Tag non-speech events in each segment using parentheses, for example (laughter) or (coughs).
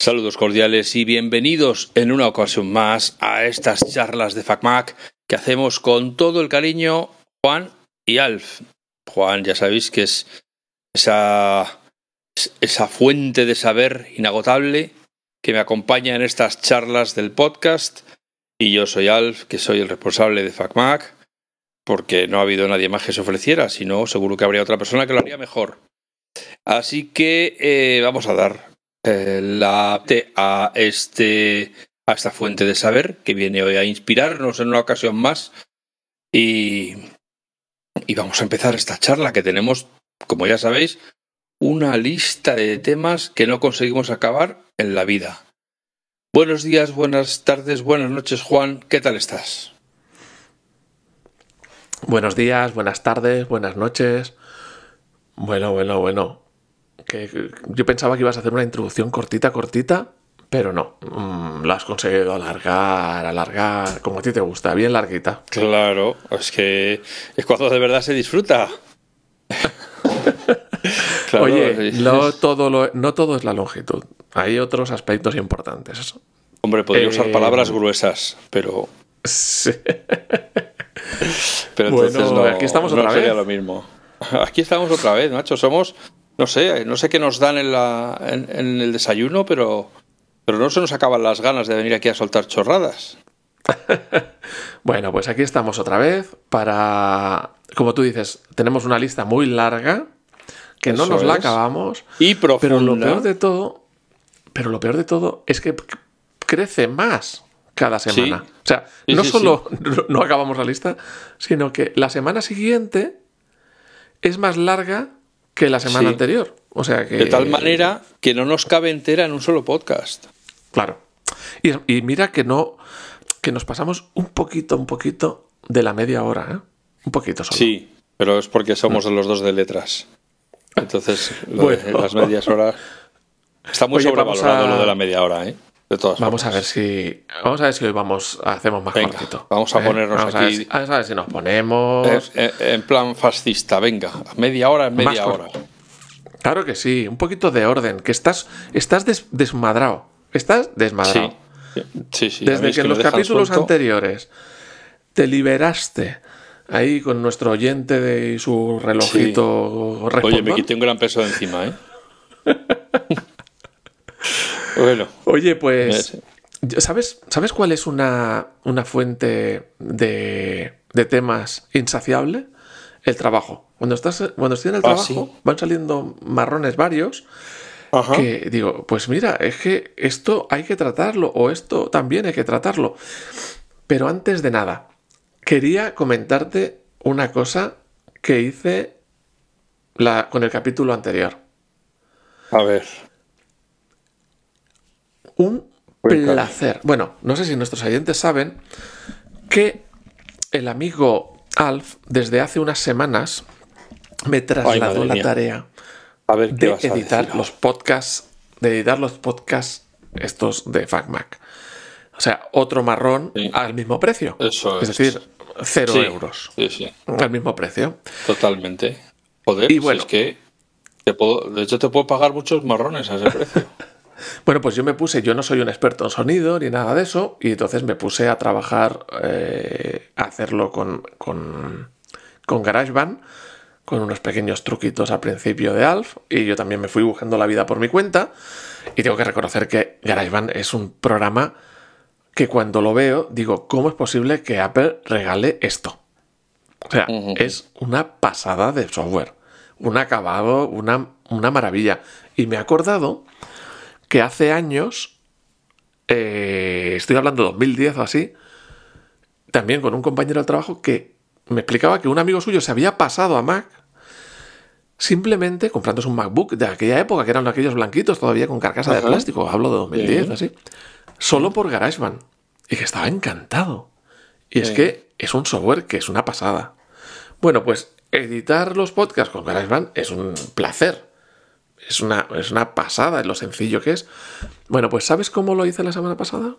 Saludos cordiales y bienvenidos en una ocasión más a estas charlas de FacMac que hacemos con todo el cariño Juan y Alf. Juan, ya sabéis que es esa, esa fuente de saber inagotable que me acompaña en estas charlas del podcast y yo soy Alf, que soy el responsable de FacMac, porque no ha habido nadie más que se ofreciera, sino seguro que habría otra persona que lo haría mejor. Así que eh, vamos a dar eh, la a este a esta fuente de saber que viene hoy a inspirarnos en una ocasión más y, y vamos a empezar esta charla que tenemos, como ya sabéis, una lista de temas que no conseguimos acabar en la vida. Buenos días, buenas tardes, buenas noches, Juan. ¿Qué tal estás? Buenos días, buenas tardes, buenas noches. Bueno, bueno, bueno que yo pensaba que ibas a hacer una introducción cortita, cortita, pero no. Mm, la has conseguido alargar, alargar, como a ti te gusta, bien larguita. Claro, es que es cuando de verdad se disfruta. (laughs) Oye, no todo, no todo es la longitud. Hay otros aspectos importantes. Hombre, podría usar eh, palabras gruesas, pero. Sí. (laughs) Pero entonces no, aquí estamos otra vez. lo mismo. (laughs) Aquí estamos otra vez, macho. Somos no sé, no sé qué nos dan en, la, en, el desayuno, pero, pero no se nos acaban las ganas de venir aquí a soltar chorradas. (laughs) bueno, pues aquí estamos otra vez para, como tú dices, tenemos una lista muy larga que no nos la acabamos. Y profunda. Pero lo peor de todo, pero lo peor de todo es que crece más cada semana. O sea, no solo (laughs) no acabamos la lista, sino que la semana siguiente es más larga que la semana anterior. O sea que... De tal manera que no nos cabe entera en un solo podcast. Claro. Y, mira que no. que nos pasamos un poquito, un poquito de la media hora, ¿eh? Un poquito solo. Sí, pero es porque somos de los dos de letras. Entonces, las medias horas. (laughs) Está muy sobrevalorado lo de la media hora, ¿eh? De todas vamos a ver si vamos a ver si hoy vamos hacemos más cortito. Vamos a ¿eh? ponernos aquí. A ver, si, nos ponemos en, plan fascista. Venga, media hora en media hora. Claro que sí, un poquito de orden. Que estás estás desmadrado. Estás desmadrado. Sí, sí. Desde que, en los capítulos anteriores te liberaste ahí con nuestro oyente de su relojito. Oye, me quité un gran peso de encima, ¿eh? (laughs) Bueno. Oye, pues. ¿Sabes, ¿Sabes cuál es una, fuente de, temas insaciable? El trabajo. Cuando estás, cuando estoy en el ah, trabajo, van saliendo marrones varios. Que digo, pues mira, es que esto hay que tratarlo, o esto también hay que tratarlo. Pero antes de nada, quería comentarte una cosa que hice la, con el capítulo anterior. A ver un placer. Bueno, no sé si nuestros oyentes saben que el amigo Alf desde hace unas semanas me trasladó la tarea de editar los podcasts, de editar los podcasts estos de FacMac. O sea, otro marrón al mismo precio. Eso es. decir, cero euros. Sí, sí. Al mismo precio. Totalmente. Joder, y bueno, es que te puedo, de hecho te puedo pagar muchos marrones a ese precio. (laughs) Bueno, pues yo me puse, yo no soy un experto en sonido ni nada de eso, y entonces me puse a trabajar, eh, a hacerlo con, con, con GarageBand, con unos pequeños truquitos al principio de Alf, y yo también me fui buscando la vida por mi cuenta, y tengo que reconocer que GarageBand es un programa que cuando lo veo digo, ¿cómo es posible que Apple regale esto? O sea, es una pasada de software, un acabado, una, una maravilla. Y me he acordado que hace años, eh, estoy hablando de 2010 o así, también con un compañero de trabajo que me explicaba que un amigo suyo se había pasado a Mac simplemente comprándose un MacBook de aquella época, que eran aquellos blanquitos todavía con carcasa de plástico, hablo de 2010, así, solo por GarageBand, y que estaba encantado. Y es que es un software que es una pasada. Bueno, pues editar los podcasts con GarageBand es un placer es una, es una pasada lo sencillo que es. Bueno, pues ¿sabes cómo lo hice la semana pasada?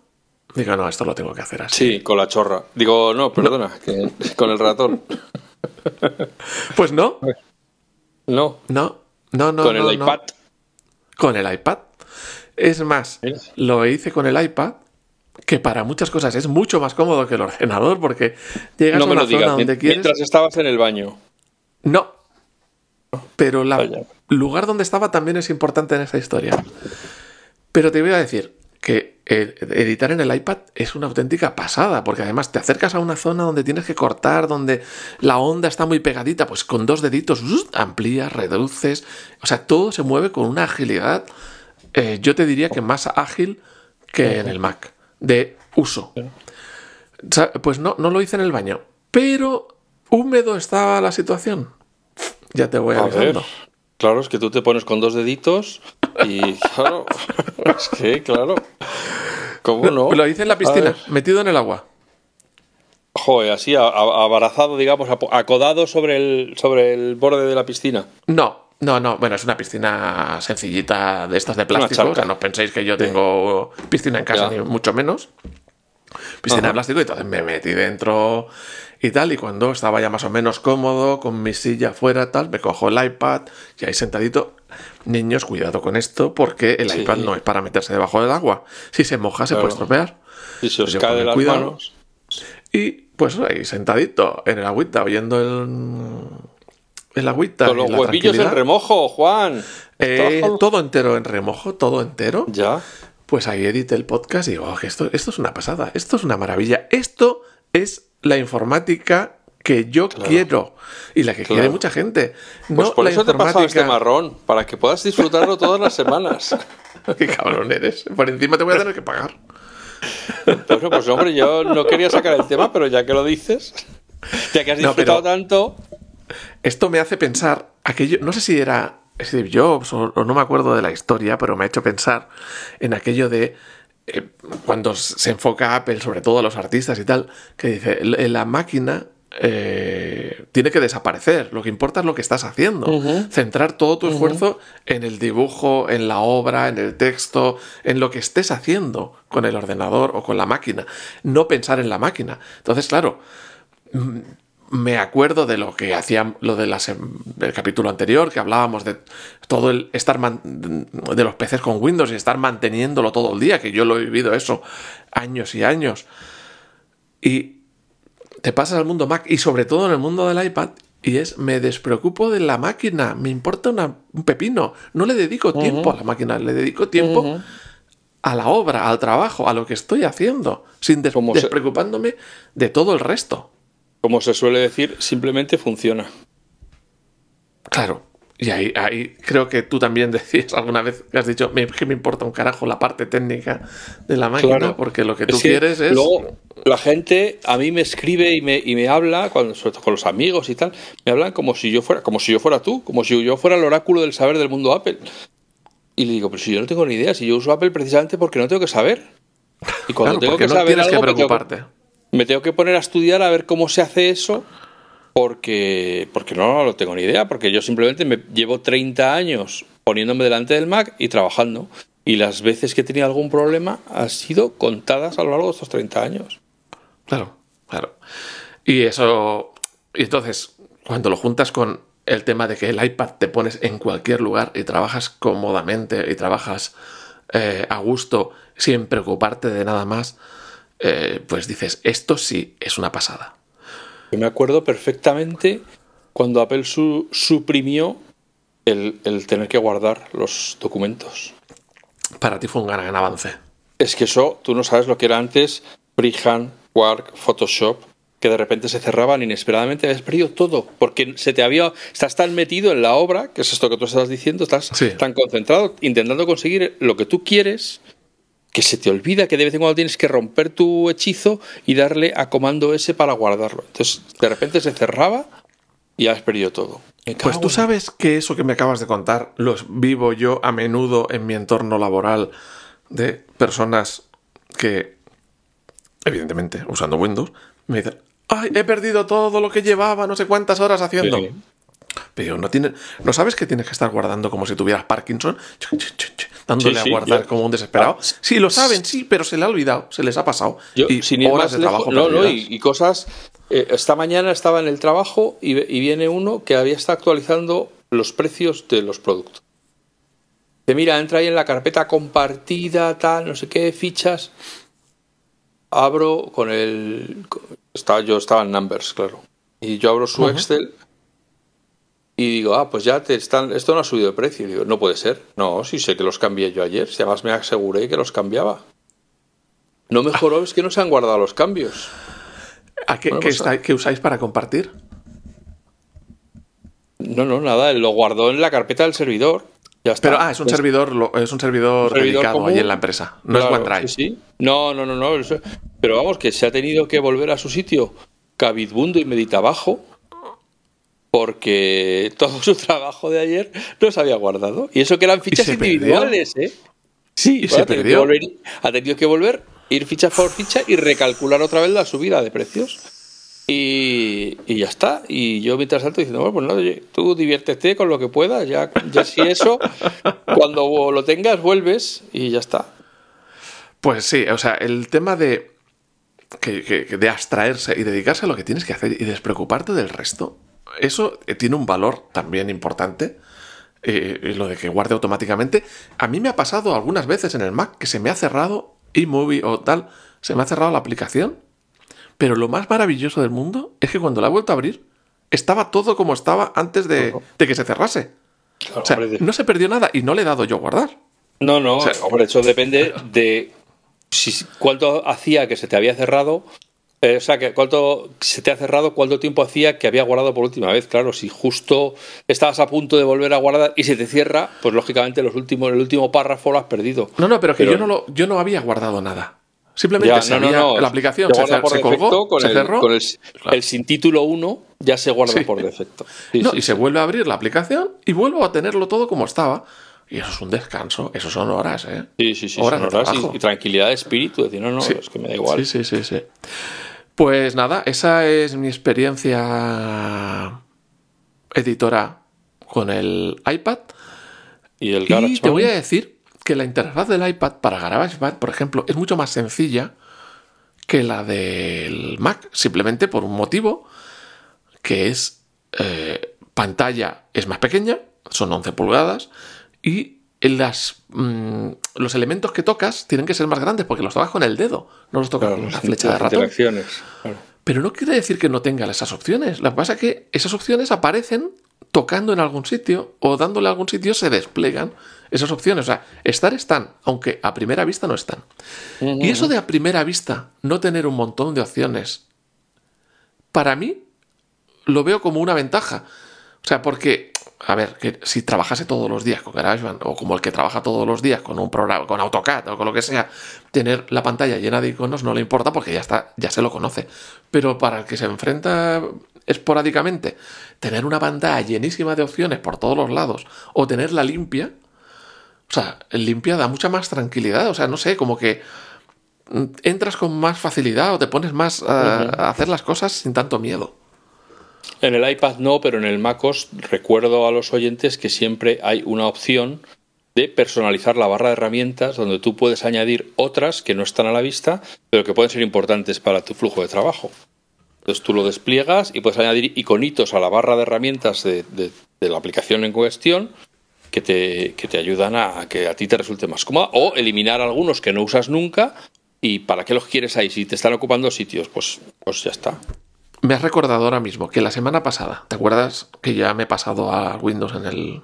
Digo, no, esto lo tengo que hacer así. Sí, con la chorra. Digo, no, perdona, con el ratón. (laughs) Pues no. No. No, no, no. Con el iPad. Con el iPad. Es más, lo hice con el iPad, que para muchas cosas es mucho más cómodo que el ordenador, porque llegas No a una digas. zona donde mien- quieres. Mientras estabas en el baño. No. Pero Vaya. Lugar donde estaba también es importante en esta historia. Pero te voy a decir que eh, editar en el iPad es una auténtica pasada, porque además te acercas a una zona donde tienes que cortar, donde la onda está muy pegadita, pues con dos deditos amplías, reduces, o sea, todo se mueve con una agilidad, eh, yo te diría que más ágil que en el Mac, de uso. Pues no, no lo hice en el baño, pero húmedo estaba la situación. Ya te voy A ver. Claro, es que tú te pones con dos deditos y claro, (laughs) es que claro. ¿Cómo no? Lo hice en la piscina, metido en el agua. Joder, así abarazado, digamos, acodado sobre el, sobre el borde de la piscina. No, no, no. Bueno, es una piscina sencillita de estas de plástico. O sea, no penséis que yo tengo piscina en casa, Ya. ni mucho menos. Piscina de plástico y entonces me metí dentro y tal. Y cuando estaba ya más o menos cómodo, con mi silla afuera, tal, me cojo el iPad y ahí sentadito. Niños, cuidado con esto, porque el Sí. iPad no es para meterse debajo del agua. Si se moja, se Claro. puede estropear. Y se os Pues yo cae de las cuidado. manos. Y pues ahí sentadito en el agüita, oyendo el, el agüita. Con los huevillos en remojo, Juan. Eh, Todo- entero en remojo, todo entero. Ya. Pues ahí edité el podcast y digo, "Oh, esto, esto es una pasada, esto es una maravilla. Esto es la informática que yo quiero y la que Claro. quiere mucha gente. Pues no por la eso te he pasado este informática- marrón, para que puedas disfrutarlo todas las semanas. (laughs) Qué cabrón eres. Por encima te voy a tener que pagar. Bueno, pues hombre, yo no quería sacar el tema, pero ya que lo dices, ya que has disfrutado pero- tanto, Esto me hace pensar, aquello, no sé si era Steve Jobs o, o no me acuerdo de la historia, pero me ha hecho pensar en aquello de eh, cuando se enfoca Apple, sobre todo a los artistas y tal, que dice, "L- la máquina eh, tiene que desaparecer, lo que importa es lo que estás haciendo, centrar todo tu esfuerzo en el dibujo, en la obra, en el texto, en lo que estés haciendo con el ordenador o con la máquina, no pensar en la máquina. Entonces, claro, me acuerdo de lo que hacían lo de sem- del capítulo anterior que hablábamos de todo el estar man- de los PCs con Windows y estar manteniéndolo todo el día que yo lo he vivido eso años y años. Y te pasas al mundo Mac y sobre todo en el mundo del iPad y es me despreocupo de la máquina me importa una- un pepino no le dedico tiempo a la máquina le dedico tiempo a la obra al trabajo a lo que estoy haciendo sin des- Como se- despreocupándome de todo el resto como se suele decir, simplemente funciona. Claro. Y ahí, ahí creo que tú también (laughs) decías alguna vez que has dicho "Me- que me importa un carajo la parte técnica de la máquina, Claro. porque lo que tú Es que quieres es. Luego, la gente a mí me escribe y me, y me habla, cuando, sobre todo con los amigos y tal, me hablan como si yo fuera, como si yo fuera tú, como si yo fuera el oráculo del saber del mundo Apple. Y le digo, pero si yo no tengo ni idea, si yo uso Apple precisamente porque no tengo que saber. Y cuando Claro, tengo que no saber tienes algo, que- preocuparte. Me tengo que poner a estudiar a ver cómo se hace eso porque, porque no lo tengo ni idea, porque yo simplemente me llevo 30 años poniéndome delante del Mac y trabajando. Y las veces que he tenido algún problema han sido contadas a lo largo de estos 30 años. Claro, claro. Y eso. Y entonces, cuando lo juntas con el tema de que el iPad te pones en cualquier lugar y trabajas cómodamente y trabajas eh, a gusto sin preocuparte de nada más, eh, pues dices, esto sí es una pasada. Yo me acuerdo perfectamente cuando Apple su- suprimió el, el tener que guardar los documentos. Para ti fue un gran, gran avance. Es que eso, tú no sabes lo que era antes Freehand, Quark, Photoshop, que de repente se cerraban inesperadamente, habías perdido todo, porque se te había, estás tan metido en la obra, que es esto que tú estás diciendo, estás Sí. tan concentrado intentando conseguir lo que tú quieres, que se te olvida que de vez en cuando tienes que romper tu hechizo y darle a comando S para guardarlo. Entonces, de repente se cerraba y has perdido todo. Pues tú sabes que eso que me acabas de contar lo vivo yo a menudo en mi entorno laboral de personas que, evidentemente, usando Windows, me dicen, ¡ay, he perdido todo lo que llevaba no sé cuántas horas haciendo! Sí. Pero ¿no, tiene, ¿no sabes que tienes que estar guardando como si tuvieras Parkinson? Dándole Sí, sí, a guardar yo- como un desesperado. Ah, sí, lo saben, sí, pero se le ha olvidado, se les ha pasado. Yo, y sin horas de lejos- trabajo no, no, y, y cosas. eh, esta mañana estaba en el trabajo y, viene uno que había estado actualizando los precios de los productos. Dice, mira, entra ahí en la carpeta compartida, tal, no sé qué, fichas. Abro con el. Estaba, yo estaba en Numbers, claro. Y yo abro su Excel y digo, ah, pues ya te están, esto no ha subido de precio. Y digo, no puede ser. No, sí sé que los cambié yo ayer. Si además me aseguré que los cambiaba. No mejoró, es que no se han guardado los cambios. ¿A qué, Bueno, pues, qué usáis para compartir? No, no, nada, lo guardó en la carpeta del servidor. Ya está. Pero, ah, es un servidor, lo- es un servidor, Un servidor dedicado ahí en la empresa. No Claro, es OneDrive. sí, sí. No, no, no, no. Pero vamos, que se ha tenido que volver a su sitio cabizbundo y meditabajo porque todo su trabajo de ayer no se había guardado. Y eso que eran fichas perdió? individuales, ¿eh? Sí, ¿Y bueno, se ha tenido perdió? que volver- ha tenido que volver, ir ficha por ficha y recalcular otra vez la subida de precios. Y, y ya está. Y yo mientras tanto diciendo, bueno, pues no, oye, tú diviértete con lo que puedas, ya, ya si eso, cuando lo tengas, vuelves y ya está. Pues sí, o sea, el tema de, que, que- que de abstraerse y dedicarse a lo que tienes que hacer y despreocuparte del resto, eso eh, tiene un valor también importante. eh, y lo de que guarde automáticamente. A mí me ha pasado algunas veces en el Mac que se me ha cerrado eMovie o tal, se me ha cerrado la aplicación. Pero lo más maravilloso del mundo es que cuando la he vuelto a abrir, estaba todo como estaba antes de, que se cerrase. Claro, O sea, hombre, de- no se perdió nada y no le he dado yo a guardar. No, no, sea, hombre, eso depende de si, cuánto hacía que se te había cerrado. Eh, o sea, que cuánto se te ha cerrado, cuánto tiempo hacía que había guardado por última vez. Claro, si justo estabas a punto de volver a guardar y se te cierra, pues lógicamente los últimos, el último párrafo lo has perdido. No, no, pero que Pero- yo, no lo, yo no había guardado nada. Simplemente Ya, se había- la aplicación se se, colgó, con se el, cerró. con el, Claro. el sin título 1 ya se guarda Sí. por defecto. Sí, no, sí, y se vuelve a abrir la aplicación y vuelvo a tenerlo todo como estaba. Y eso es un descanso, eso son horas, ¿eh? Sí, sí, sí, Horas de y- y, tranquilidad de espíritu. Decir, no, no, es que me da igual. Sí, sí, sí, sí. Pues nada, esa es mi experiencia editora con el iPad. Y el Y te voy a decir que la interfaz del iPad para GarageBand, por ejemplo, es mucho más sencilla que la del Mac, simplemente por un motivo que es eh, pantalla es más pequeña, son 11 pulgadas, y las, mm, los elementos que tocas tienen que ser más grandes porque los tocas con el dedo, no los tocas Claro, con una las flecha de ratón. Claro. Pero no quiere decir que no tenga esas opciones. Lo que pasa es que esas opciones aparecen tocando en algún sitio o dándole a algún sitio se desplegan esas opciones. O sea, estar están, aunque a primera vista no están. Y eso de a primera vista no tener un montón de opciones, para mí lo veo como una ventaja. O sea, porque, a ver, que si trabajase todos los días con GarageBand o como el que trabaja todos los días con un programa, con AutoCAD o con lo que sea, tener la pantalla llena de iconos no le importa porque ya está, ya se lo conoce. Pero para el que se enfrenta esporádicamente, tener una pantalla llenísima de opciones por todos los lados o tenerla limpia, o sea, limpia da mucha más tranquilidad. O sea, no sé, como que entras con más facilidad o te pones más a, a hacer las cosas sin tanto miedo. En el iPad no, pero en el MacOS recuerdo a los oyentes que siempre hay una opción de personalizar la barra de herramientas donde tú puedes añadir otras que no están a la vista, pero que pueden ser importantes para tu flujo de trabajo. Entonces tú lo despliegas y puedes añadir iconitos a la barra de herramientas de, de- la aplicación en cuestión que te, que te ayudan a, a que a ti te resulte más cómoda o eliminar algunos que no usas nunca y para qué los quieres ahí si te están ocupando sitios, pues, pues ya está. Me has recordado ahora mismo que la semana pasada, ¿te acuerdas que ya me he pasado a Windows en el,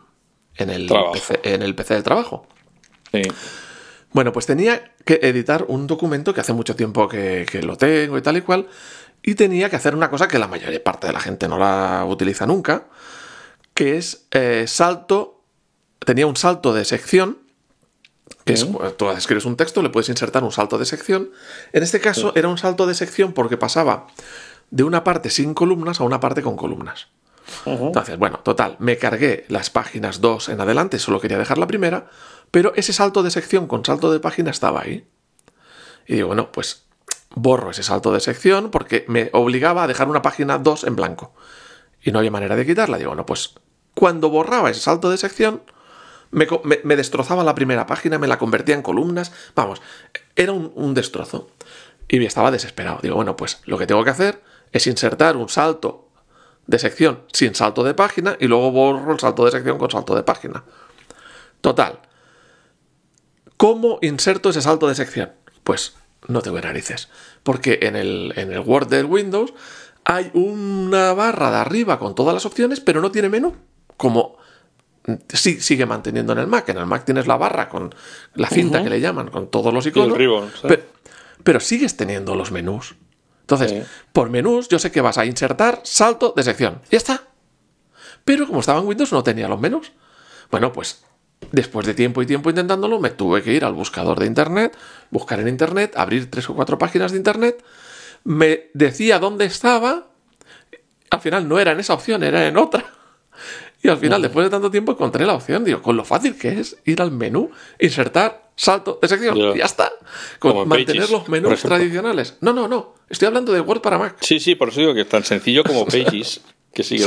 en el. PC, en el PC del trabajo? Sí. Bueno, pues tenía que editar un documento que hace mucho tiempo que, que lo tengo y tal y cual, y tenía que hacer una cosa que la mayor parte de la gente no la utiliza nunca, que es eh, salto, tenía un salto de sección, que es, Ujú. tú escribes un texto, le puedes insertar un salto de sección. En este caso era un salto de sección porque pasaba de una parte sin columnas a una parte con columnas. Entonces, bueno, total, me cargué las páginas 2 en adelante, solo quería dejar la primera, pero ese salto de sección con salto de página estaba ahí. Y digo, bueno, pues borro ese salto de sección porque me obligaba a dejar una página 2 en blanco. Y no había manera de quitarla. Digo, bueno, pues cuando borraba ese salto de sección, me, me- me destrozaba la primera página, me la convertía en columnas. Vamos, era un, un destrozo. Y estaba desesperado. Digo, bueno, pues lo que tengo que hacer es insertar un salto de sección sin salto de página y luego borro el salto de sección con salto de página. Total. ¿Cómo inserto ese salto de sección? Pues no tengo narices. Porque en el, en el Word del Windows hay una barra de arriba con todas las opciones, pero no tiene menú. Como sí, sigue manteniendo en el Mac. En el Mac tienes la barra con la cinta que le llaman, con todos los iconos. pero, pero, sigues teniendo los menús. Entonces, por menús, yo sé que vas a insertar salto de sección. Ya está. Pero como estaba en Windows, no tenía los menús. Bueno, pues después de tiempo y tiempo intentándolo, me tuve que ir al buscador de Internet, buscar en Internet, abrir tres o cuatro páginas de Internet, me decía dónde estaba, al final no era en esa opción, era en otra. Y al final, después de tanto tiempo, encontré la opción, digo, con lo fácil que es ir al menú, insertar, salto de sección, y ya está. Con mantener los menús tradicionales. No, no, no. Estoy hablando de Word para Mac. Sí, sí, por eso digo que es tan sencillo como (laughs) Pages, que sigue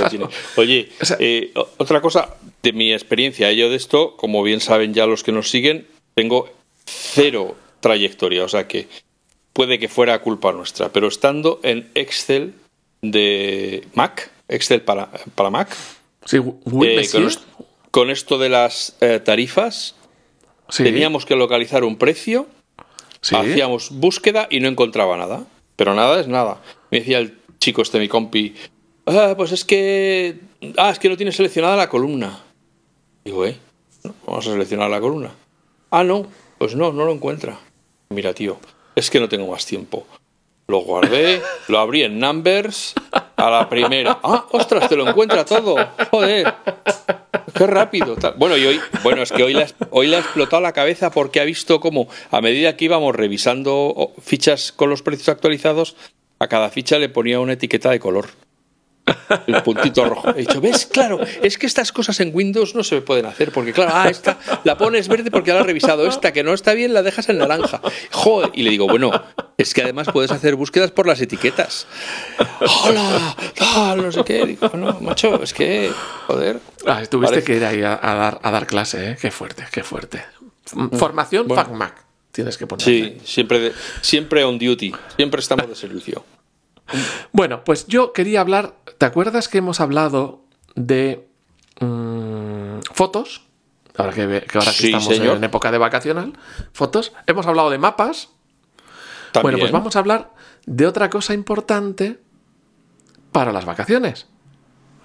Oye, eh, otra cosa de mi experiencia, yo de esto, como bien saben ya los que nos siguen, tengo cero trayectoria, o sea que puede que fuera culpa nuestra, pero estando en Excel de Mac, Excel para, para Mac, eh, con, esto, de las eh, tarifas, teníamos que localizar un precio, hacíamos búsqueda y no encontraba nada. Pero nada es nada. Me decía el chico este, mi compi, ah, pues es que. Ah, es que no tiene seleccionada la columna. Digo, ¿eh? Vamos a seleccionar la columna. Ah, no, pues no, no lo encuentra. Mira, tío, es que no tengo más tiempo. Lo guardé, lo abrí en Numbers a la primera. ¡Ah, ostras, te lo encuentra todo! ¡Joder! ¡Qué rápido! Bueno, y hoy, bueno, es que hoy le, hoy le ha explotado la cabeza porque ha visto como a medida que íbamos revisando fichas con los precios actualizados, a cada ficha le ponía una etiqueta de color el puntito rojo. He dicho, ¿ves? Claro, es que estas cosas en Windows no se pueden hacer, porque claro, ah, esta la pones verde porque ya la has revisado, esta que no está bien la dejas en naranja. Joder, y le digo, bueno, es que además puedes hacer búsquedas por las etiquetas. Hola, no sé qué. Digo, no, macho, es que, joder. Ah, tuviste que ir ahí a, dar, a dar clase, ¿eh? Qué fuerte, qué fuerte. Formación bueno. Mac tienes que poner. Sí, siempre, siempre on duty, siempre estamos de servicio. Bueno, pues yo quería hablar. ¿Te acuerdas que hemos hablado de mm, fotos? Ahora que, ahora que estamos en época de vacacional, fotos. Hemos hablado de mapas. Bueno, pues vamos a hablar de otra cosa importante para las vacaciones.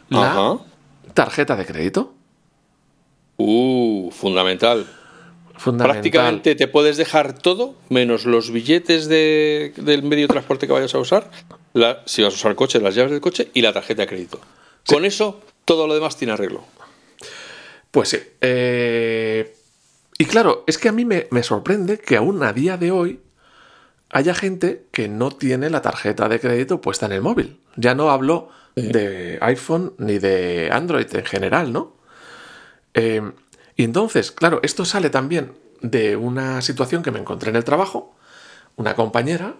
La tarjeta de crédito. Uh, fundamental. Prácticamente te puedes dejar todo, menos los billetes del medio de transporte que vayas a usar, si vas a usar coche, las llaves del coche y la tarjeta de crédito. Con eso, todo lo demás tiene arreglo. Pues sí. Eh, y claro, es que a mí me, sorprende que aún a día de hoy haya gente que no tiene la tarjeta de crédito puesta en el móvil. Ya no hablo de iPhone ni de Android en general, ¿no? Eh, y entonces, claro, esto sale también de una situación que me encontré en el trabajo. Una compañera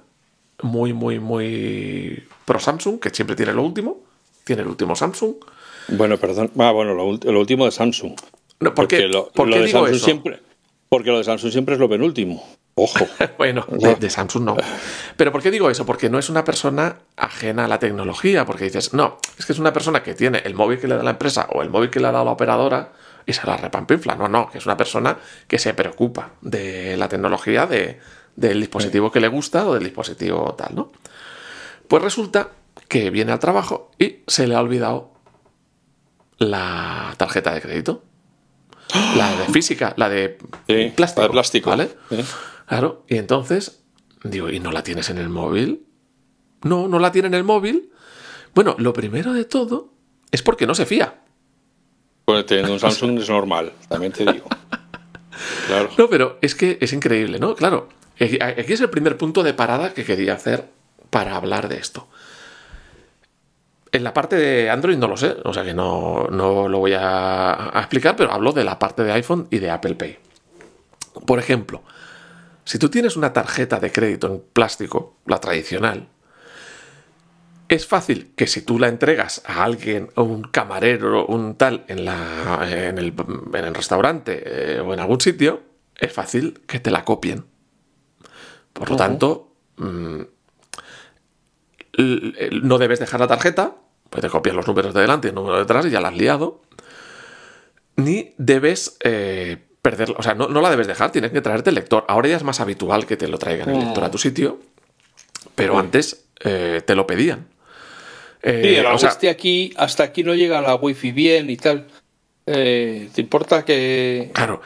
muy, muy, muy pro Samsung, que siempre tiene lo último. Tiene el último Samsung. Bueno, perdón. Ah, bueno, lo, último de Samsung. No, ¿por qué, lo, de Samsung Siempre, porque lo de Samsung siempre es lo penúltimo. Ojo. (laughs) bueno, de, Samsung no. Pero ¿por qué digo eso? Porque no es una persona ajena a la tecnología. Porque dices, no, es que es una persona que tiene el móvil que le da la empresa o el móvil que le ha dado la operadora y se la repampinfla. No, no, que es una persona que se preocupa de la tecnología de, del dispositivo que le gusta o del dispositivo tal, ¿no? Pues resulta que viene al trabajo y se le ha olvidado la tarjeta de crédito. La de física, la de plástico. de plástico. ¿Vale? Claro. Y entonces, digo, ¿y no la tienes en el móvil? No, no la tiene en el móvil. Bueno, lo primero de todo es porque no se fía. Teniendo un Samsung es normal, también te digo. (laughs) Claro. No, pero es que es increíble, ¿no? Claro, Aquí es el primer punto de parada que quería hacer para hablar de esto. En la parte de Android no lo sé, o sea que no, lo voy a, explicar, pero hablo de la parte de iPhone y de Apple Pay. Por ejemplo, si tú tienes una tarjeta de crédito en plástico, la tradicional, es fácil que si tú la entregas a alguien, o un camarero, un tal, en el restaurante eh, o en algún sitio, es fácil que te la copien. Por lo tanto, mm, no debes dejar la tarjeta, puedes copiar los números de delante y el número de detrás y ya la has liado. Ni debes eh, perderla. O sea, no, no la debes dejar, tienes que traerte el lector. Ahora ya es más habitual que te lo traigan el lector a tu sitio, pero antes eh, te lo pedían. Eh, Sí, el o sea, este aquí, hasta aquí no llega la wifi bien y tal. Eh, ¿Te importa que, claro,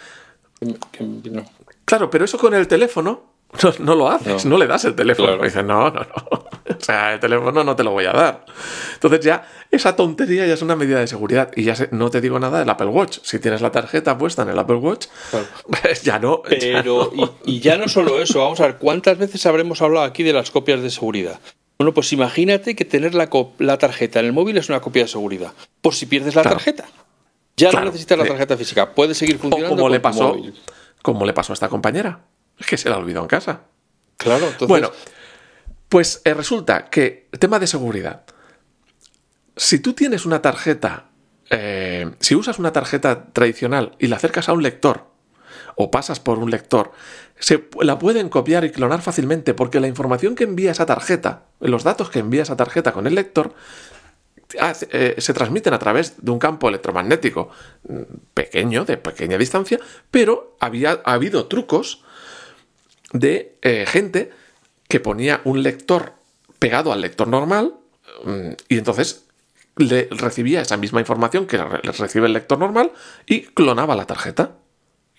que- que no? claro, pero eso con el teléfono (laughs) no, no lo haces, no. No. le das el teléfono. Claro. Dices, no, no, no. (laughs) O sea, el teléfono no te lo voy a dar. Entonces ya esa tontería ya es una medida de seguridad. Y ya no te digo nada del Apple Watch. Si tienes la tarjeta puesta en el Apple Watch, Claro. (laughs) pues ya no. ya Pero, no. y, y ya no solo eso, vamos a ver, ¿cuántas veces habremos hablado aquí de las copias de seguridad? Bueno, pues imagínate que tener la, la tarjeta en el móvil es una copia de seguridad. Por si pierdes la Claro. tarjeta. Ya no necesitas la tarjeta física, puede seguir O funcionando. como le con tu pasó, móvil. como le pasó a esta compañera, que se la olvidó en casa. Claro, entonces. Bueno, pues eh, resulta que tema de seguridad. Si tú tienes una tarjeta, eh, si usas una tarjeta tradicional y la acercas a un lector o pasas por un lector, se la pueden copiar y clonar fácilmente porque la información que envía esa tarjeta, los datos que envía esa tarjeta con el lector, hace- eh, se transmiten a través de un campo electromagnético mm, pequeño, de pequeña distancia, pero había ha habido trucos de eh, gente que ponía un lector pegado al lector normal mm, y entonces le recibía esa misma información que re- recibe el lector normal y clonaba la tarjeta.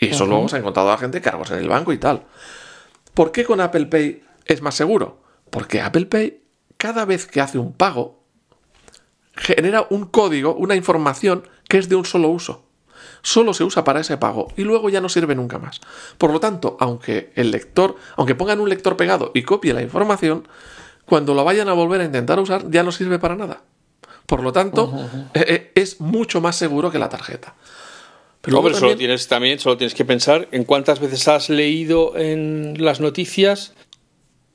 Y eso luego se ha encontrado a gente cargos en el banco y tal. ¿Por qué con Apple Pay es más seguro? Porque Apple Pay, cada vez que hace un pago, genera un código, una información que es de un solo uso. Solo se usa para ese pago y luego ya no sirve nunca más. Por lo tanto, aunque el lector, aunque pongan un lector pegado y copie la información, cuando lo vayan a volver a intentar usar ya no sirve para nada. Por lo tanto, eh, eh, es mucho más seguro que la tarjeta. Pero solo también- tienes también, solo tienes que pensar en cuántas veces has leído en las noticias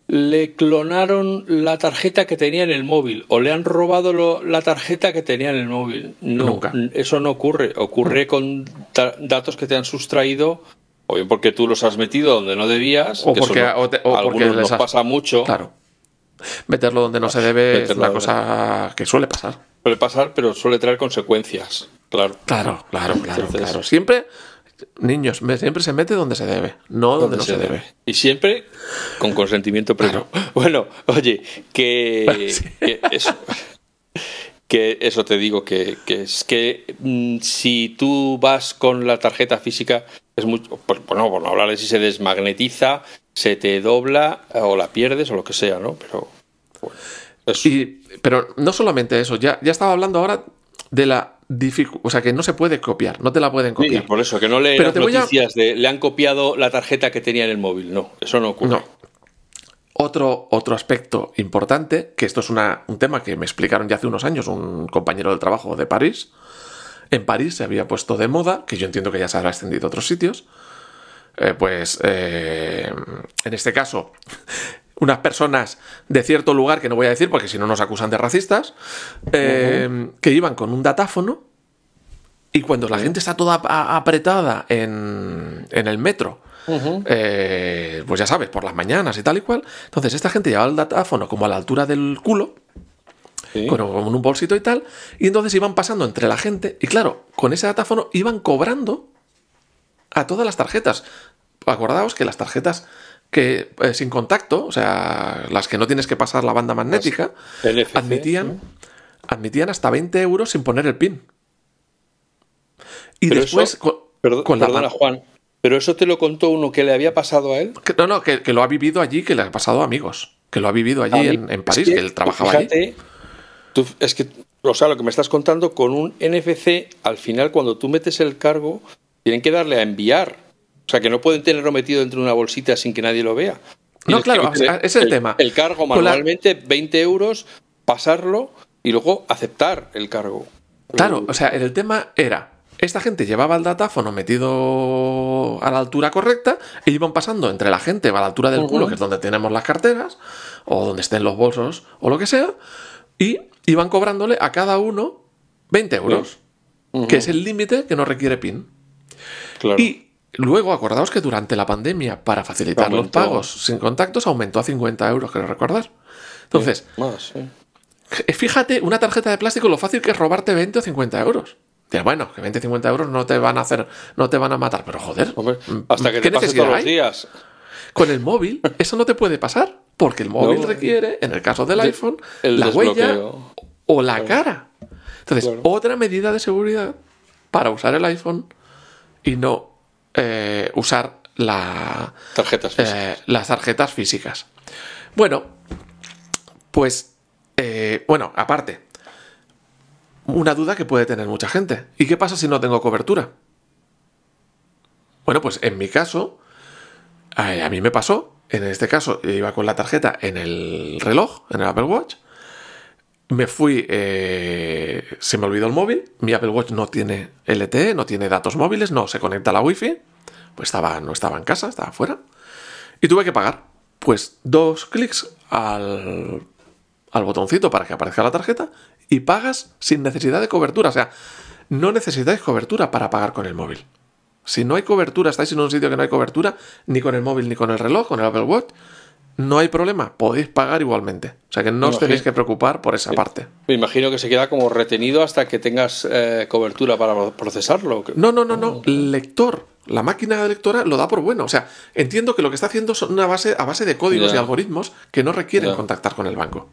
le clonaron la tarjeta que tenía en el móvil o le han robado lo- la tarjeta que tenía en el móvil. No, Nunca. eso no ocurre. Ocurre con ta- datos que te han sustraído o bien porque tú los has metido donde no debías. O que porque- no- o te- o a porque algunos les nos has- pasa mucho. Claro. Meterlo donde no se debe es una cosa que suele pasar. Suele pasar, pero suele traer consecuencias. Claro. Claro, claro, claro, Entonces- claro. Siempre, niños, siempre se mete donde se debe, no donde, no se, debe. Y siempre con consentimiento previo. (laughs) Bueno, oye, que, (laughs) Sí. que eso, que eso te digo, que, que es que mm, si tú vas con la tarjeta física, es mucho, pues, bueno, por no hablar de si se desmagnetiza, se te dobla o la pierdes o lo que sea, ¿no? Pero bueno. Y, pero no solamente eso, ya, ya estaba hablando ahora de la o sea, que no se puede copiar, no te la pueden Sí, copiar. por eso, que no lees Pero te voy a- noticias de le han copiado la tarjeta que tenía en el móvil. No, eso no ocurre. No. Otro, otro aspecto importante, que esto es una- un tema que me explicaron ya hace unos años un compañero del trabajo de París. En París se había puesto de moda, que yo entiendo que ya se habrá extendido a otros sitios. eh, pues eh, en este caso, unas personas de cierto lugar, que no voy a decir porque si no nos acusan de racistas, eh, que iban con un datáfono y cuando la gente está toda apretada en, en el metro, eh, pues ya sabes, por las mañanas y tal y cual. Entonces, esta gente llevaba el datáfono como a la altura del culo, Sí. con, con un bolsito y tal, y entonces iban pasando entre la gente, y claro, con ese datáfono iban cobrando a todas las tarjetas. Acordaos que las tarjetas que eh, sin contacto, o sea, las que no tienes que pasar la banda magnética, NFC, admitían, admitían hasta 20 euros sin poner el PIN. Y Pero después, eso- con, Perdón, con la perdona, Juan, pero eso te lo contó uno que le había pasado a él. Que- no, no, que, que lo ha vivido allí, que le ha pasado a amigos. Que lo ha vivido allí en, en París, es que, él trabajaba allí. tú- es que, o sea, lo que me estás contando con un NFC, al final, cuando tú metes el cargo, tienen que darle a enviar. O sea, que no pueden tenerlo metido dentro de una bolsita sin que nadie lo vea. No, claro, que meter es el tema. El cargo manualmente, 20 euros, pasarlo y luego aceptar el cargo. Claro, o sea, el tema era. Esta gente llevaba el datáfono metido a la altura correcta e iban pasando entre la gente a la altura del culo, que es donde tenemos las carteras, o donde estén los bolsos, o lo que sea, y iban cobrándole a cada uno 20 euros, que es el límite que no requiere PIN. claro. Y luego, acordaos que durante la pandemia, para facilitar los pagos sin contactos, aumentó a 50 euros, creo recordar. Entonces, Más, sí. fíjate, una tarjeta de plástico, lo fácil que es robarte 20 o 50 euros. Bueno, que 20, 50 euros no te van a hacer, no te van a matar, pero joder, Hombre, hasta que ¿qué te pases todos los días. Con el móvil, eso no te puede pasar, porque el móvil No. requiere, en el caso del De- iPhone, la huella o la cara. Entonces, Claro. otra medida de seguridad para usar el iPhone y no eh, usar la, Tarjetas físicas. eh, las tarjetas físicas. Bueno, pues, eh, bueno, aparte, una duda que puede tener mucha gente. ¿Y qué pasa si no tengo cobertura? Bueno, pues en mi caso, a mí me pasó, en este caso iba con la tarjeta en el reloj, en el Apple Watch, me fui, eh, se me olvidó el móvil, mi Apple Watch no tiene LTE, no tiene datos móviles, no se conecta a la Wi-Fi, pues estaba, no estaba en casa, estaba fuera, y tuve que pagar, pues dos clics al, al botoncito para que aparezca la tarjeta y pagas sin necesidad de cobertura, o sea, no necesitáis cobertura para pagar con el móvil. Si no hay cobertura, estáis en un sitio que no hay cobertura, ni con el móvil ni con el reloj, con el Apple Watch, no hay problema, podéis pagar igualmente. O sea que no os tenéis que preocupar por esa parte. Me imagino que se queda como retenido hasta que tengas eh, cobertura para procesarlo. No, no, no, no. El lector, la máquina lectora lo da por bueno. O sea, entiendo que lo que está haciendo son una base a base de códigos y algoritmos que no requieren contactar con el banco.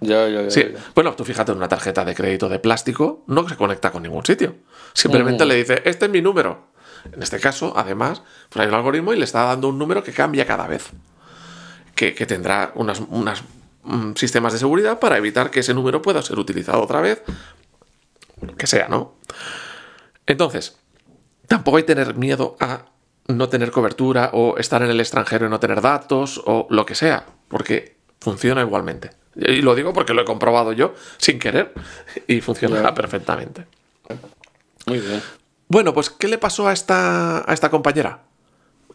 Ya, ya, ya, Sí. ya. Bueno, tú fíjate en una tarjeta de crédito de plástico, no se conecta con ningún sitio. Simplemente Ujú. le dice, este es mi número. En este caso, además, pues hay un algoritmo y le está dando un número que cambia cada vez. Que, que tendrá unas, mm, sistemas de seguridad para evitar que ese número pueda ser utilizado otra vez. Lo que sea, ¿no? Entonces, tampoco hay que tener miedo a no tener cobertura o estar en el extranjero y no tener datos o lo que sea, porque funciona igualmente. Y lo digo porque lo he comprobado yo sin querer y funciona Ya. perfectamente. Muy bien. Bueno, pues ¿qué le pasó a esta, a esta compañera?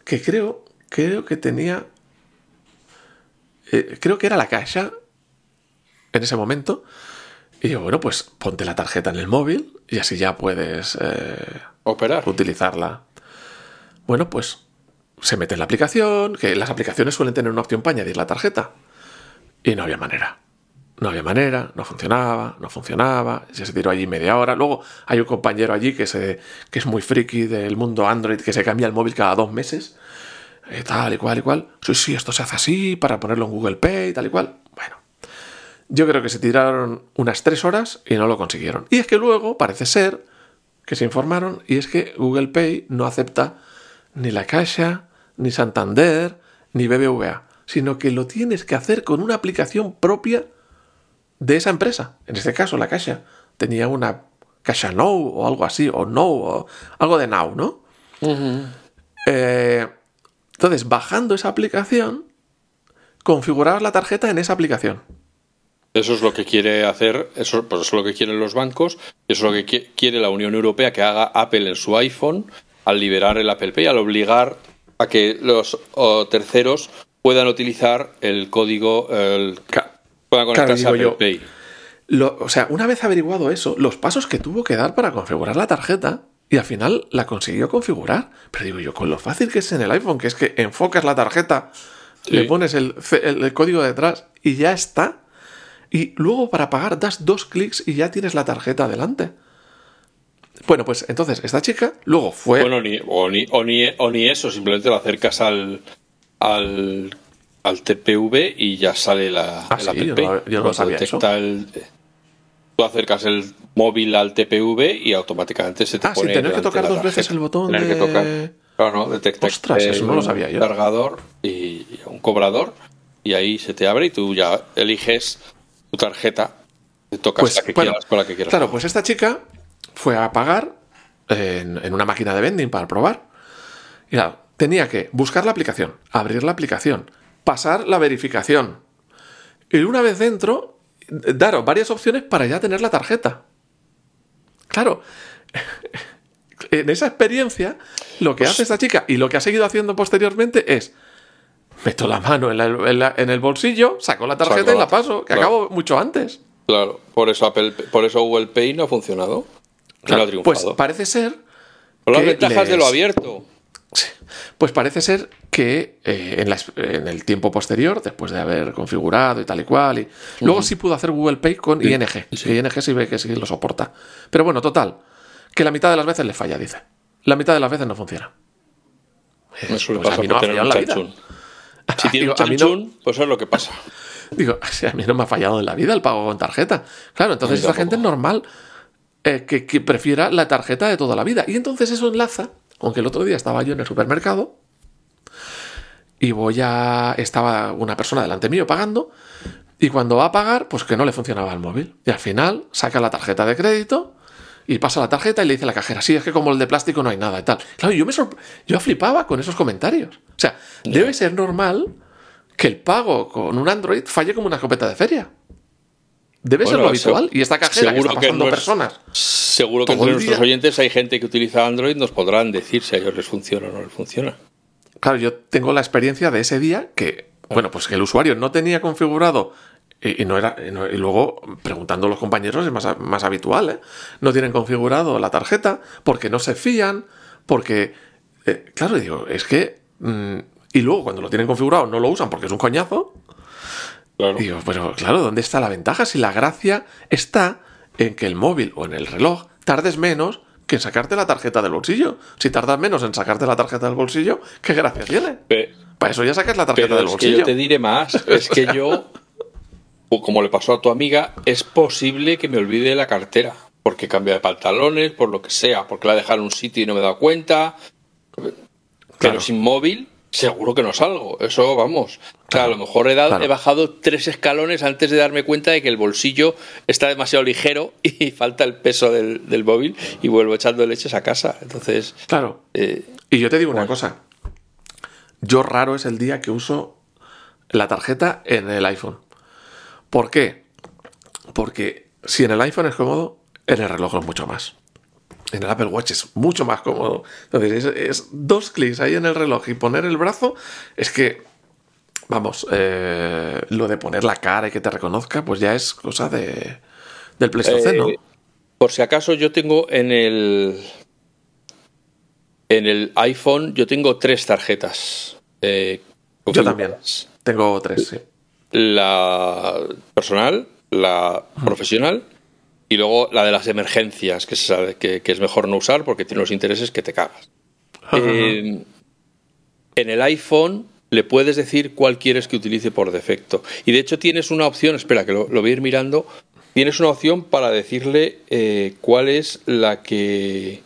Que creo, creo que tenía... eh, creo que era la caixa en ese momento. Y yo, bueno, pues ponte la tarjeta en el móvil y así ya puedes eh, Operar. utilizarla. Bueno, pues se mete en la aplicación, que las aplicaciones suelen tener una opción para añadir la tarjeta. Y no había manera. No había manera, no funcionaba, no funcionaba. Se tiró allí media hora. Luego hay un compañero allí que, se, que es muy friki del mundo Android, que se cambia el móvil cada dos meses. Eh, tal y cual y cual. Sí, sí, esto se hace así para ponerlo en Google Pay, tal y cual. Bueno, yo creo que se tiraron unas tres horas y no lo consiguieron. Y es que luego parece ser que se informaron y es que Google Pay no acepta ni la Caixa, ni Santander, ni BBVA, sino que lo tienes que hacer con una aplicación propia de esa empresa. En este caso, la Caixa tenía una Caixa Now o algo así, o No, o algo de Now, ¿no? Eh, entonces, bajando esa aplicación, configurar la tarjeta en esa aplicación. Eso es lo que quiere hacer, eso, pues eso es lo que quieren los bancos, y eso es lo que qui- quiere la Unión Europea que haga Apple en su iPhone al liberar el Apple Pay, al obligar a que los terceros puedan utilizar el código, el, puedan conectarse digo a Apple yo, Pay. Lo- o sea, una vez averiguado eso, los pasos que tuvo que dar para configurar la tarjeta, y al final la consiguió configurar. Pero digo yo, con lo fácil que es en el iPhone, que es que enfocas la tarjeta, Sí. le pones el, el- el código detrás y ya está. Y luego para pagar das dos clics y ya tienes la tarjeta adelante. Bueno, pues entonces esta chica luego fue... Bueno, ni, o, ni, o, ni, o ni eso, simplemente lo acercas al, al, al TPV y ya sale la, Ah, el sí, Apple yo no- yo no Cuando sabía detecta el- tú acercas el móvil al TPV y automáticamente se te Ah, sin pone. tener que tocar dos veces el botón Tener que de- tocar. Claro, no, detecta Ostras, que eso no lo un sabía yo. cargador y un cobrador y ahí se te abre y tú ya eliges tu tarjeta. Te tocas Pues, la que bueno, quieras con la que quieras. Claro, pues esta chica fue a pagar en, en una máquina de vending para probar. Y claro, tenía que buscar la aplicación, abrir la aplicación, pasar la verificación. Y una vez dentro, daros varias opciones para ya tener la tarjeta. Claro, (laughs) en esa experiencia, lo que Pues- hace esta chica y lo que ha seguido haciendo posteriormente es. Meto la mano en, la- en la- en el bolsillo, saco la tarjeta Saco y la paso, que claro. acabo mucho antes. Claro, por eso Apple, por eso Google Pay no ha funcionado. No ha pues parece ser Por las ventajas de lo abierto. Pues parece ser que eh, en, la es- en el tiempo posterior, después de haber configurado y tal y cual, y luego sí pudo hacer Google Pay con ING. sí. ING sí ve que sí lo soporta. Pero bueno, total, que la mitad de las veces le falla, dice. La mitad de las veces no funciona. Pues a mí no me ha tener fallado un en la vida. chanchún. (laughs) Si tiene un no- pues eso es lo que pasa. (laughs) Digo, (laughs) si a mí no me ha fallado en la vida el pago con tarjeta. Claro, entonces esa gente es normal eh, que, que prefiera la tarjeta de toda la vida. Y entonces eso enlaza, aunque el otro día estaba yo en el supermercado y voy a... estaba una persona delante mío pagando y cuando va a pagar, pues que no le funcionaba el móvil. Y al final saca la tarjeta de crédito y pasa la tarjeta y le dice a la cajera, sí, es que como el de plástico no hay nada y tal. Claro, yo me sorpre- yo flipaba con esos comentarios. O sea, debe ser normal que el pago con un Android falle como una escopeta de feria. Debe ser lo habitual. Y esta cajera que está que pasando no es- personas. Seguro que entre nuestros oyentes hay gente que utiliza Android, nos podrán decir si a ellos les funciona o no les funciona. Claro, yo tengo la experiencia de ese día que, bueno, pues que el usuario no tenía configurado y, y no era y, no- y luego preguntando a los compañeros es más, más habitual, ¿eh? No tienen configurado la tarjeta porque no se fían, porque eh, claro, digo, es que mm, y luego cuando lo tienen configurado no lo usan porque es un coñazo. Claro. Digo, pero claro, ¿dónde está la ventaja? Si la gracia está en que el móvil o en el reloj tardes menos que en sacarte la tarjeta del bolsillo. Si tardas menos en sacarte la tarjeta del bolsillo, ¿qué gracia tiene? Para eso ya sacas la tarjeta Pero del es que bolsillo. yo te diré más. Es que yo, (laughs) o como le pasó a tu amiga, es posible que me olvide la cartera. Porque cambia de pantalones, por lo que sea, porque la he dejado en un sitio y no me he dado cuenta. Pero Claro. sin móvil, seguro que no salgo. Eso, vamos. Claro, a lo mejor he, dado- claro. he bajado tres escalones antes de darme cuenta de que el bolsillo está demasiado ligero (laughs) y falta el peso del, del móvil y vuelvo echando leches a casa. Entonces, Claro. eh, Y yo te digo una cosa. Yo raro es el día que uso la tarjeta en el iPhone. ¿Por qué? Porque si en el iPhone es cómodo, en el reloj es mucho más. En el Apple Watch es mucho más cómodo. Entonces, es, es dos clics ahí en el reloj y poner el brazo. Es que, vamos, eh, lo de poner la cara y que te reconozca, pues ya es cosa de, del Pleistoceno. ¿no? Eh, Por si acaso yo tengo en el en el iPhone yo tengo tres tarjetas. eh, Yo también. Tengo tres, sí. La personal, la profesional y luego la de las emergencias, que se sabe que, que es mejor no usar porque tiene unos intereses que te cagas. Eh, en el iPhone le puedes decir cuál quieres que utilice por defecto. Y de hecho tienes una opción, espera que lo, lo voy a ir mirando, tienes una opción para decirle eh, cuál es la que...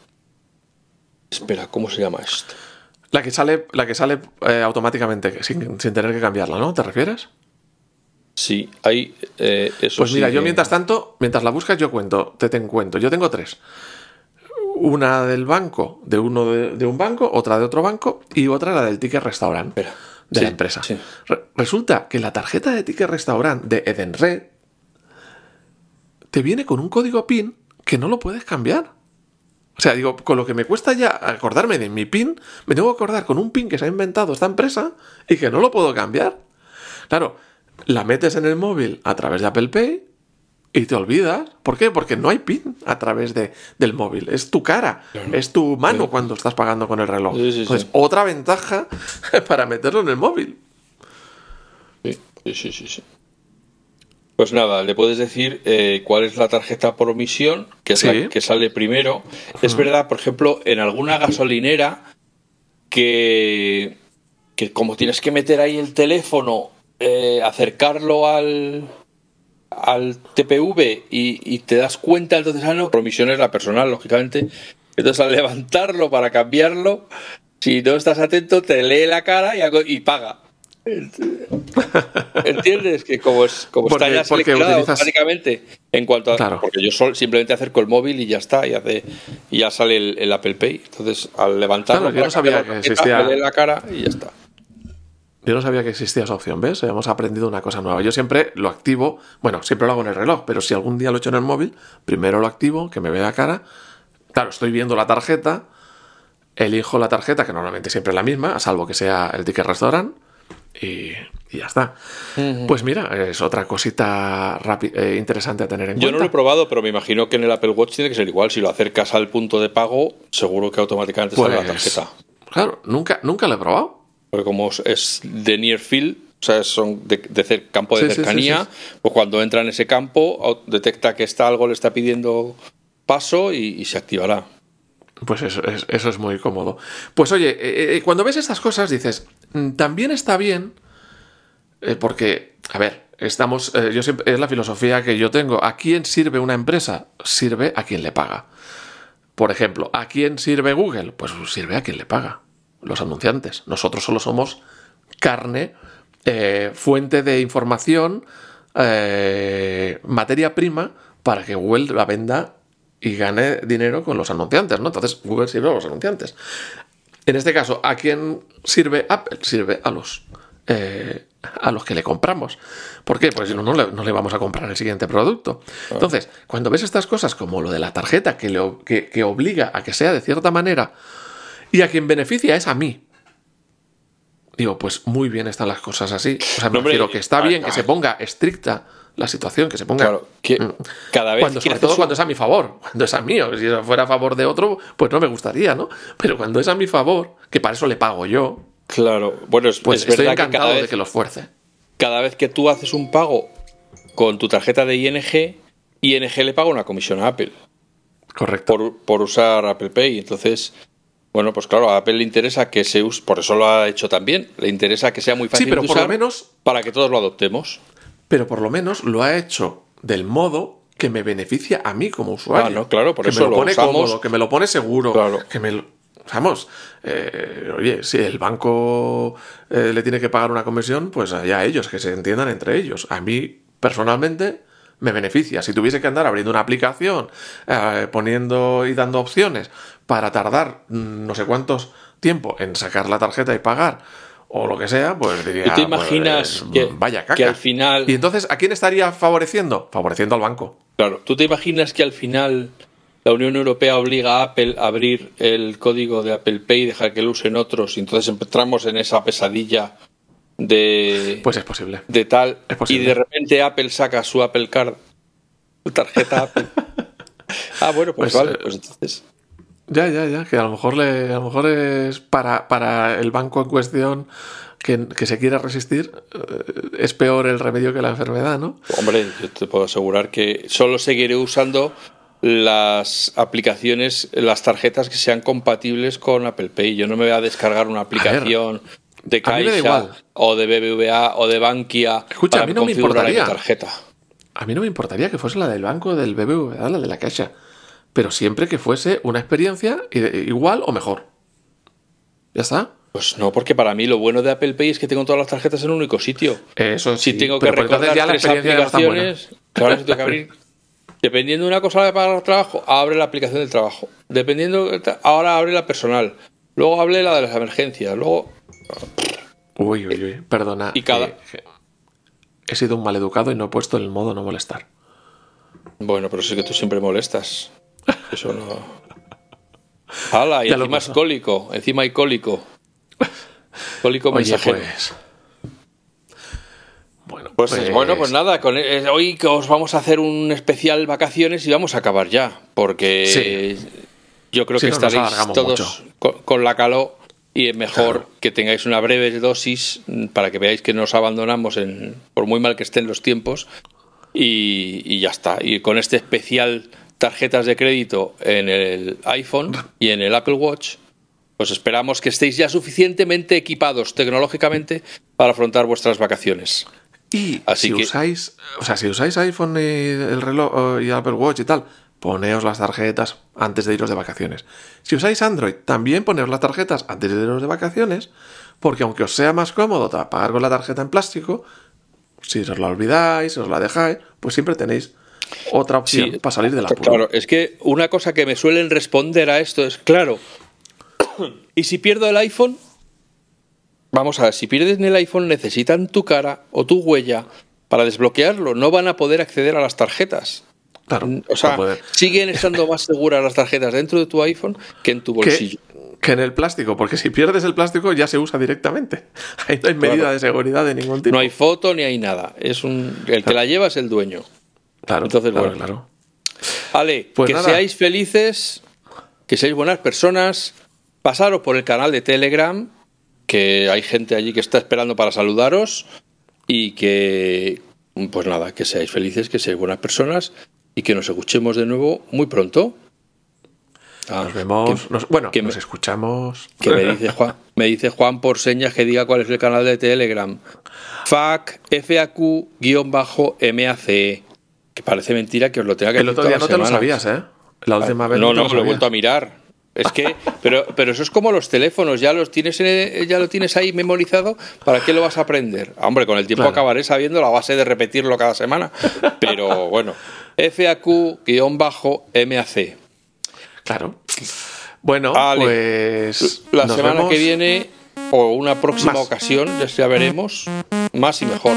Espera, ¿cómo se llama esto? La que sale, la que sale eh, automáticamente, sin, sin tener que cambiarla, ¿no? ¿Te refieres? Sí, hay... eh, eso Pues mira, sí yo mientras tanto, mientras la buscas, yo cuento, te ten cuento. Yo tengo tres. Una del banco, de uno de, de un banco, otra de otro banco y otra la del ticket restaurant Espera. de Sí, la empresa. sí. Re- resulta que la tarjeta de ticket restaurant de Edenred te viene con un código PIN que no lo puedes cambiar. O sea, digo, con lo que me cuesta ya acordarme de mi PIN, me tengo que acordar con un PIN que se ha inventado esta empresa y que no lo puedo cambiar. Claro, la metes en el móvil a través de Apple Pay y te olvidas. ¿Por qué? Porque no hay PIN a través de, del móvil. Es tu cara, es tu mano cuando estás pagando con el reloj. Sí, sí, Entonces, otra ventaja (laughs) para meterlo en el móvil. Sí, sí, sí, sí. Pues nada, le puedes decir eh, cuál es la tarjeta por omisión, que es la que sale primero. Es verdad, por ejemplo, en alguna gasolinera que, que como tienes que meter ahí el teléfono, eh, acercarlo al, al TPV y, y te das cuenta, entonces, ah, no, por omisión es la personal, lógicamente. Entonces, al levantarlo para cambiarlo, si no estás atento, te lee la cara y, hago- y paga. (laughs) ¿Entiendes? Que como, es, como Porque- está ya seleccionado utilizas- automáticamente en cuanto a... Claro. Porque yo sol- simplemente acerco el móvil y ya está, y, hace, y ya sale el, el Apple Pay. Entonces, al levantarlo, Claro, yo no sabía que tarjeta, existía- me lee la cara y ya está. Yo no sabía que existía esa opción, ¿ves? Hemos aprendido una cosa nueva. Yo siempre lo activo, bueno, siempre lo hago en el reloj, pero si algún día lo he hecho en el móvil, primero lo activo, que me vea la cara. Claro, estoy viendo la tarjeta, elijo la tarjeta, que normalmente siempre es la misma, a salvo que sea el ticket restaurant, y, y ya está. Pues mira, es otra cosita eh, interesante a tener en Yo no cuenta. lo he probado, pero me imagino que en el Apple Watch tiene que ser igual. Si lo acercas al punto de pago, seguro que automáticamente sale la Pues, tarjeta. Claro, nunca, nunca lo he probado. Porque como es de near field, o sea, son de, campo de Sí, sí, sí, cercanía, sí. pues cuando entra en ese campo, detecta que está algo le está pidiendo paso y, y se activará. Pues eso, es, eso es muy cómodo. Pues oye, eh, eh, cuando ves estas cosas dices, mm, también está bien, eh, porque, a ver, estamos, eh, yo siempre, es la filosofía que yo tengo. ¿A quién sirve una empresa? Sirve a quien le paga. Por ejemplo, ¿a quién sirve Google? Pues sirve a quien le paga. Los anunciantes. Nosotros solo somos carne, eh, fuente de información, eh, materia prima para que Google la venda y gane dinero con los anunciantes, ¿no? Entonces Google sirve a los anunciantes. En este caso, ¿a quién sirve Apple? Sirve a los eh, a los que le compramos. ¿Por qué? Pues si no, no le, no le vamos a comprar el siguiente producto. Entonces, cuando ves estas cosas como lo de la tarjeta que, le que- que obliga a que sea de cierta manera y a quien beneficia es a mí. Digo, pues muy bien están las cosas así. O sea, me No, hombre, que está bien que se ponga estricta la situación, que se ponga... Claro, que Mm. cada vez Cuando, sobre todo cuando es a mi favor, cuando es a mío. Si fuera a favor de otro, pues no me gustaría, ¿no? Pero cuando es a mi favor, que para eso le pago yo, Claro, bueno, es, pues es estoy verdad que encantado de que lo esfuerce. cada vez que tú haces un pago con tu tarjeta de ING, ING le paga una comisión a Apple Correcto. por, por usar Apple Pay. Entonces, bueno, pues claro, a Apple le interesa que se use, por eso lo ha hecho también, le interesa que sea muy fácil Sí, pero de por lo menos, para que todos lo adoptemos. pero por lo menos lo ha hecho del modo que me beneficia a mí como usuario. Ah, no, claro, por que eso me lo lo pone usamos. cómodo, que me lo pone seguro, Claro. que me lo- Vamos, eh, oye, si el banco eh, le tiene que pagar una comisión, pues allá ellos, que se entiendan entre ellos. A mí, personalmente, me beneficia. Si tuviese que andar abriendo una aplicación, eh, poniendo y dando opciones para tardar no sé cuántos tiempo en sacar la tarjeta y pagar, o lo que sea, pues diría. ¿Tú te imaginas pues, que- vaya caca. que al final- Y entonces, ¿a quién estaría favoreciendo? Favoreciendo al banco. Claro, ¿tú te imaginas que al final la Unión Europea obliga a Apple a abrir el código de Apple Pay y dejar que lo usen otros? Y entonces entramos en esa pesadilla de, Pues es posible. de tal. es Y posible. de repente Apple saca su Apple Card, su tarjeta Apple. (laughs) ah, bueno, pues, Pues, vale, eh, pues entonces. Ya, ya, ya, que a lo mejor le, a lo mejor es para, para el banco en cuestión que, que se quiera resistir, eh, es peor el remedio que la enfermedad, ¿no? Hombre, yo te puedo asegurar que solo seguiré usando las aplicaciones, las tarjetas que sean compatibles con Apple Pay. Yo no me voy a descargar una aplicación de me Caixa o de BBVA o de Bankia Escucha, para a mí no me configurar ahí mi tarjeta. A mí no me importaría que fuese la del banco, del BBVA, la de la Caixa, pero siempre que fuese una experiencia i- igual o mejor. ¿Ya está? Pues no, porque para mí lo bueno de Apple Pay es que tengo todas las tarjetas en un único sitio. Eso Si sí, tengo que recordar ya la tres experiencia ya no aplicaciones, claro, si tengo que abrir. (laughs) Dependiendo de una cosa de pagar el trabajo, abre la aplicación del trabajo. Dependiendo, ahora abre la personal. Luego abre la de las emergencias. Luego, Uy, uy, uy, perdona. Y cada- eh, he sido un maleducado y no he puesto el modo no molestar. bueno, pero sí que tú siempre molestas. Eso no. ¡Hala! Y Ya encima es cólico. Encima hay cólico. Cólico Oye, mensajero. pues... Bueno, Pues, bueno, pues nada, con, eh, hoy que os vamos a hacer un especial vacaciones y vamos a acabar ya, porque yo creo Sí, que estaréis todos con, con la calor y es mejor Claro. que tengáis una breve dosis para que veáis que nos abandonamos en, por muy mal que estén los tiempos y, y ya está. Y con este especial tarjetas de crédito en el iPhone y en el Apple Watch, pues esperamos que estéis ya suficientemente equipados tecnológicamente para afrontar vuestras vacaciones. Y Así si que- usáis, o sea, si usáis iPhone y el reloj eh, y Apple Watch y tal, poneos las tarjetas antes de iros de vacaciones. Si usáis Android, también poneos las tarjetas antes de iros de vacaciones, porque aunque os sea más cómodo pagar con la tarjeta en plástico, si os la olvidáis, si os la dejáis, pues siempre tenéis otra opción Sí, para salir de la Claro, es que una cosa que me suelen responder a esto es, claro, (coughs) ¿y si pierdo el iPhone? Vamos a ver, si pierdes el iPhone necesitan tu cara o tu huella para desbloquearlo, no van a poder acceder a las tarjetas. Claro, O sea, siguen estando más seguras las tarjetas dentro de tu iPhone que en tu bolsillo. que, que en el plástico, porque si pierdes el plástico ya se usa directamente. (laughs) Ahí no hay medida Claro. de seguridad de ningún tipo. No hay foto ni hay nada. Es un el que la lleva es el dueño. Claro, Entonces, claro, bueno. claro. Ale, Pues que nada. seáis felices, que seáis buenas personas, pasaros por el canal de Telegram, que hay gente allí que está esperando para saludaros y que, pues nada, que seáis felices, que seáis buenas personas y que nos escuchemos de nuevo muy pronto. Ah, nos vemos. bueno, que nos escuchamos. Que me dice Juan, me dice Juan por señas que diga cuál es el canal de Telegram. FAQ, FAQ-MAC. Que parece mentira que os lo tenga que El otro día no te lo sabías, ¿eh? La última vez. No, no, no lo he vuelto a mirar. Es que, (laughs) pero, pero eso es como los teléfonos, ya los tienes ya lo tienes ahí memorizado, ¿para qué lo vas a aprender? Hombre, con el tiempo acabaré sabiendo la base de repetirlo cada semana. Pero bueno, FAQ-MAC. Claro. Bueno, pues. La semana que viene, o una próxima ocasión, ya veremos, más y mejor.